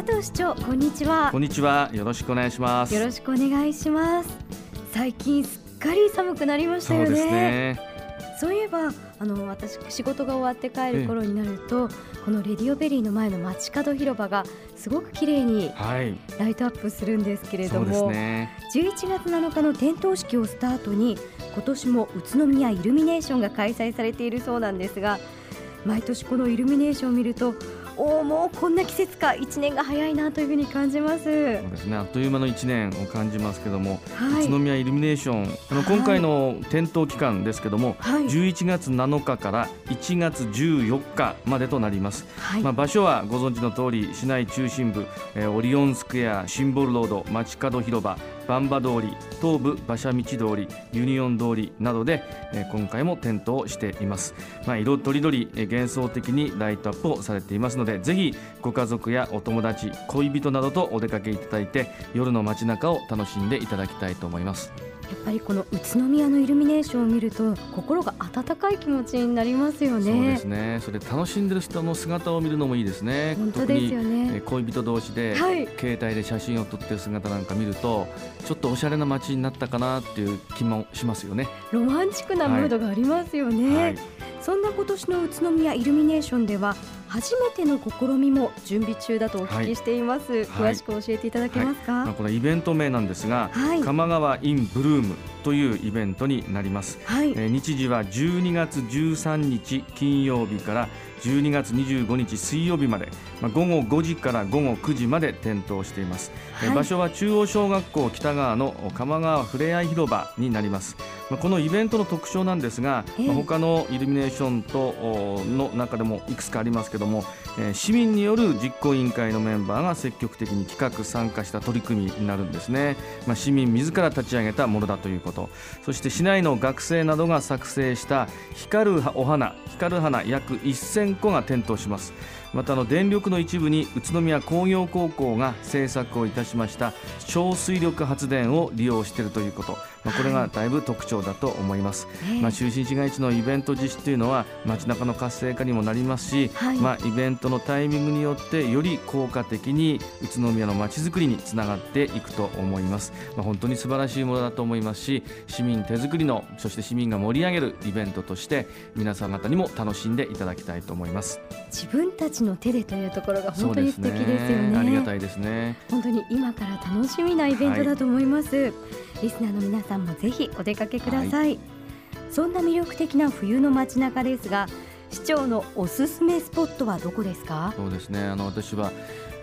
佐藤市長こんにちは。こんにちは。よろしくお願いします。よろしくお願いします。最近すっかり寒くなりましたよね。そうですね。そういえばあの私仕事が終わって帰る頃になると、このレディオベリーの前の街角広場がすごく綺麗にはい。ライトアップするんですけれどそうですも、ね11月7日の点灯式をスタートに今年も宇都宮イルミネーションが開催されているそうなんですが毎年このイルミネーションを見るとおおもうこんな季節か。1年が早いなというふうに感じます。そうですね。あっという間の一年を感じますけども、はい、宇都宮イルミネーションあのはい今回の点灯期間ですけども、はい。11月7日から1月14日までとなります、はい。まあ、場所はご存知の通り市内中心部、えーオリオンスクエアシンボルロード街角広場バンバ通り東武馬車道通りユニオン通りなどで、えー今回も点灯しています、まあ、色とりどりえー幻想的にライトアップをされていますのでぜひご家族やお友達恋人などとお出かけいただいて夜の街中を楽しんでいただきたいと思いますやっぱりこの宇都宮のイルミネーションを見ると心が温かい気持ちになりますよね。そうですねそれ楽しんでる人の姿を見るのもいいですね本当ですよねー。恋人同士で、はい携帯で写真を撮ってる姿なんか見るとちょっとおしゃれな街になったかなっていう気もしますよね。ロマンチックなムードがありますよね。はい、そんな今年の宇都宮イルミネーションでは初めての試みも準備中だとお聞きしています。詳しく教えていただけますか？まあ、このイベント名なんですが、はい鎌川インブルームというイベントになります。はい。えー日時は12月13日金曜日から12月25日水曜日まで、まあ、午後5時から午後9時まで点灯しています、えーはい。場所は中央小学校北側の鎌川ふれあい広場になります、まあ、このイベントの特徴なんですが、ええ。まあ他のイルミネーションとおの中でもいくつかありますけども、えー市民による実行委員会のメンバーが積極的に企画参加した取り組みになるんですね、まあ、市民自ら立ち上げたものだということそして市内の学生などが作成した光るお花光る花約1000個が点灯します。またあの電力の一部に宇都宮工業高校が制作をいたしました小水力発電を利用しているということ、まあ、これがだいぶ特徴だと思います、ねまあ、中心市街地のイベント実施というのは街中の活性化にもなりますし、はい。まあ、イベントのタイミングによってより効果的に宇都宮の街づくりにつながっていくと思います、まあ、本当に素晴らしいものだと思いますし市民手作りのそして市民が盛り上げるイベントとして皆さん方にも楽しんでいただきたいと思います。自分たちの手でというところが本当に素敵ですよね。ありがたいですね。本当に今から楽しみなイベントだと思います、リスナーの皆さんもぜひお出かけください、そんな魅力的な冬の街中ですが市長のおすすめスポットはどこですか？そうですね。あの私は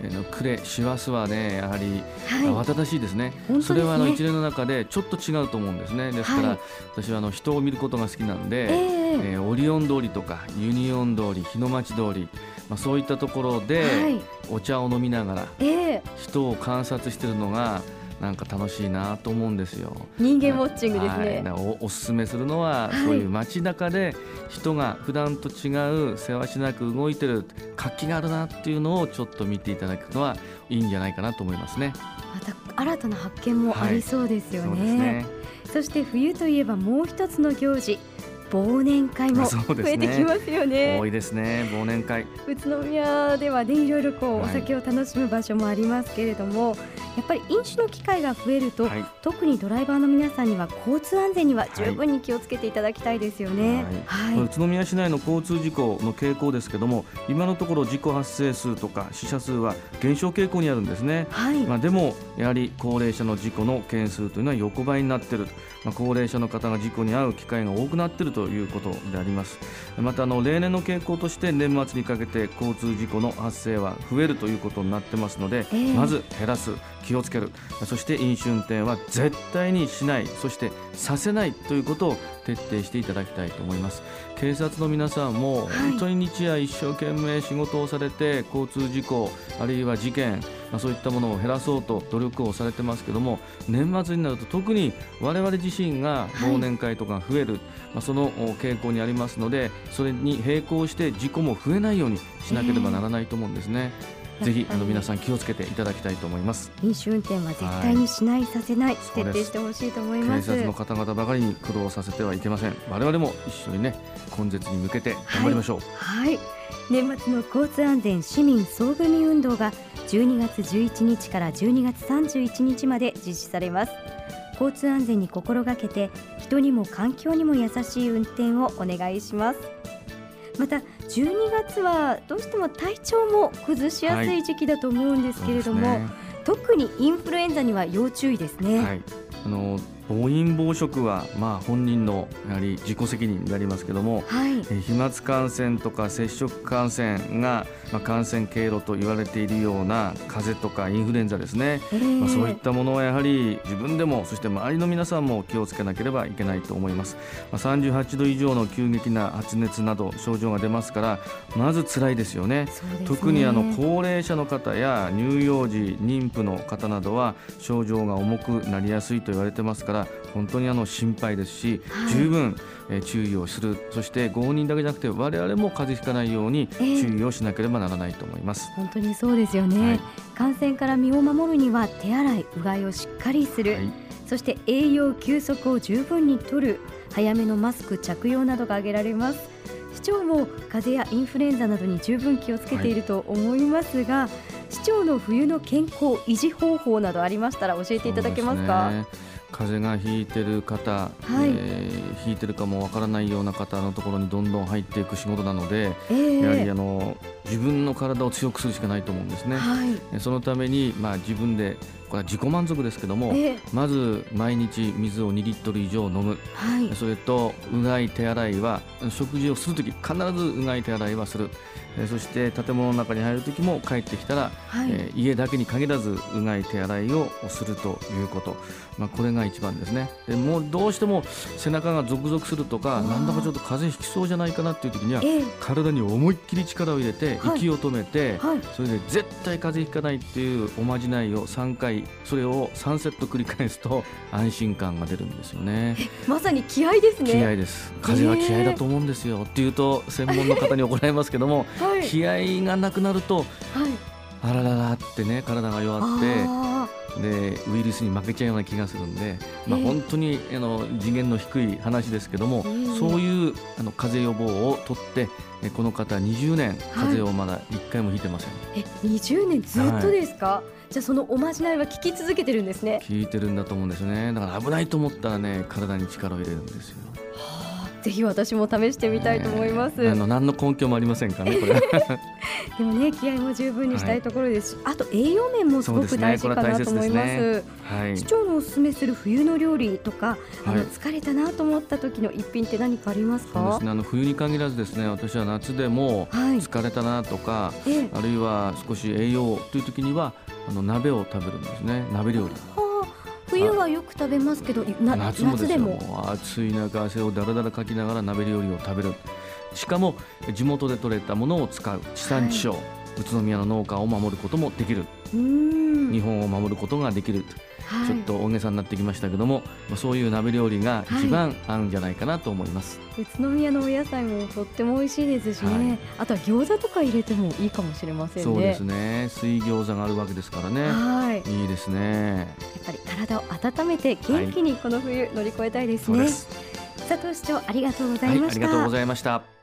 えーの呉師走はねやはりは慌ただしいですね、本当ですね。それはあの一連の中でちょっと違うと思うんですね。ですから、はい私はあの人を見ることが好きなんい、で、ええ。えーオリオン通りとかユニオン通り日の町通り、まあ、そういったところではい。お茶を飲みながらええ。人を観察してるのがなんか楽しいなと思うんですよ。人間ウォッチングですはい、ねだからおおすすめするのは、はい。そういう街中で人が普段と違うせわしなく動いてる活気があるなっていうのをちょっと見ていただくのはいいんじゃないかなと思いますね。また新たな発見もありそうですよそうですね,、ね。そして冬といえばもう一つの行事忘年会も増えてきますよね。多いですね。忘年会。宇都宮ではねいろいろこうおはい。酒を楽しむ場所もありますけれども、やっぱり飲酒の機会が増えると、はい。特にドライバーの皆さんには交通安全には十分に気をつけていただきたいですよね。はい、宇都宮市内の交通事故の傾向ですけども今のところ事故発生数とか死者数は減少傾向にあるんですね。はい、まあ、でもやはり高齢者の事故の件数というのは横ばいになっている、まあ、高齢者の方が事故に遭う機会が多くなっているということであります。またあの例年の傾向として年末にかけて交通事故の発生は増えるということになってますので、ええ。まず減らす気をつける。そして飲酒運転は絶対にしない。そしてさせないということを徹底していただきたいと思います。警察の皆さんもはい。本当に日夜一生懸命仕事をされて交通事故あるいは事件まあそういったものを減らそうと努力をされてますけども年末になると特に我々自身が忘年会とかが増える、まあそのお傾向にありますのでそれに並行して事故も増えないようにしなければならないと思うんですね。ぜひあの皆さん気をつけていただきたいと思います。飲酒運転は絶対にしない、させない徹底してほしいと思いま警す察の方々ばかりに苦労させてはいけません。我々も一緒にね根絶に向けて頑張りましょう、はい。年末の交通安全市民総組運動が12月11日から12月31日まで実施されます。交通安全に心がけて人にも環境にも優しい運転をお願いしますまた12月はどうしても体調も崩しやすい時期だと思うんですけれども、そうですね。特にインフルエンザには要注意ですね、はい、あの暴飲暴食はまあ本人のやはり自己責任になりますけども、はい。えー飛沫感染とか接触感染が、まあ、感染経路と言われているような風邪とかインフルエンザですね、えー。まあ、そういったものはやはり自分でもそして周りの皆さんも気をつけなければいけないと思います、まあ、38度以上の急激な発熱など症状が出ますからまず辛いですよね。ね。特にあの高齢者の方や乳幼児、妊婦の方などは症状が重くなりやすいと言われてますから本当にあの心配ですし、はい。十分えー注意をする。そしてご本人だけじゃなくて我々も風邪ひかないようにええ。注意をしなければならないと思います。本当にそうですよね、はい。感染から身を守るには手洗いうがいをしっかりする、はい。そして栄養休息を十分にとる。早めのマスク着用などが挙げられます。市長も風邪やインフルエンザなどに十分気をつけていると思いますが、市長の冬の健康維持方法などありましたら教えていただけますか？すね風邪がひいてる方、はい。えーひいてるかもわからないような方のところにどんどん入っていく仕事なので、ええやはりあの自分の体を強くするしかないと思うんですね。はい。えそのために、まあ、自分でこれは自己満足ですけども、ええ。まず毎日水を2リットル以上飲む。はい。それとうがい手洗いは食事をするとき必ずうがい手洗いはする。えそして建物の中に入るときも帰ってきたら、はい、えー家だけに限らずうがい手洗いをするということ、まあ、これが一番ですね。でもうどうしても背中がゾクゾクするとかなんだかちょっと風邪ひきそうじゃないかなっていう時にはええ。体に思いっきり力を入れてはい。息を止めて、はい。それで絶対風邪ひかないっていうおまじないを3回それを3セット繰り返すと安心感が出るんですよね。まさに気合ですね。気合です。風邪は気合だと思うんですよ、っていうと専門の方に怒られますけども はい。気合がなくなるとはい。あらららってね体が弱ってあでウイルスに負けちゃうような気がするんで、まあ、ええ。本当にあの次元の低い話ですけども、ええそういうあの風邪予防をとってえこの方20年風邪をまだ1回もひいてません、ーえ20年ずっとですか、じゃあそのおまじないは聞き続けてるんですね。効いてるんだと思うんですね。だから危ないと思ったらね体に力を入れるんですよぜひ私も試してみたいと思います、え。ーあの何の根拠もありませんからねこれ でもね気合も十分にしたいところです。し、あと栄養面もすごく大事かなと思います。そうですはい。市長のおすすめする冬の料理とか、あはい。の疲れたなと思った時の一品って何かありますか？そうですね。あの冬に限らずですね私は夏でもはい。疲れたなとか、ええ。あるいは少し栄養という時にはあの鍋を食べるんですね。鍋料理。はあ冬はよく食べますけどな夏もでも暑い中汗をだらだらかきながら鍋料理を食べるしかも地元で採れたも？のを使う地産地消、宇都宮の農家を守ることもできる。日本を守ることができる、はい。ちょっと大げさになってきましたけども、まあ、そういう鍋料理が一番合うんじゃないかなと思います、宇都宮のお野菜もとっても美味しいですしね、はい。あとは餃子とか入れてもいいかもしれませんね。そうですね。水餃子があるわけですからね。はい。いいですね。やっぱり体を温めて元気にこの冬乗り越えたいですね、佐藤市長ありがとうござはいいました、ありがとうございました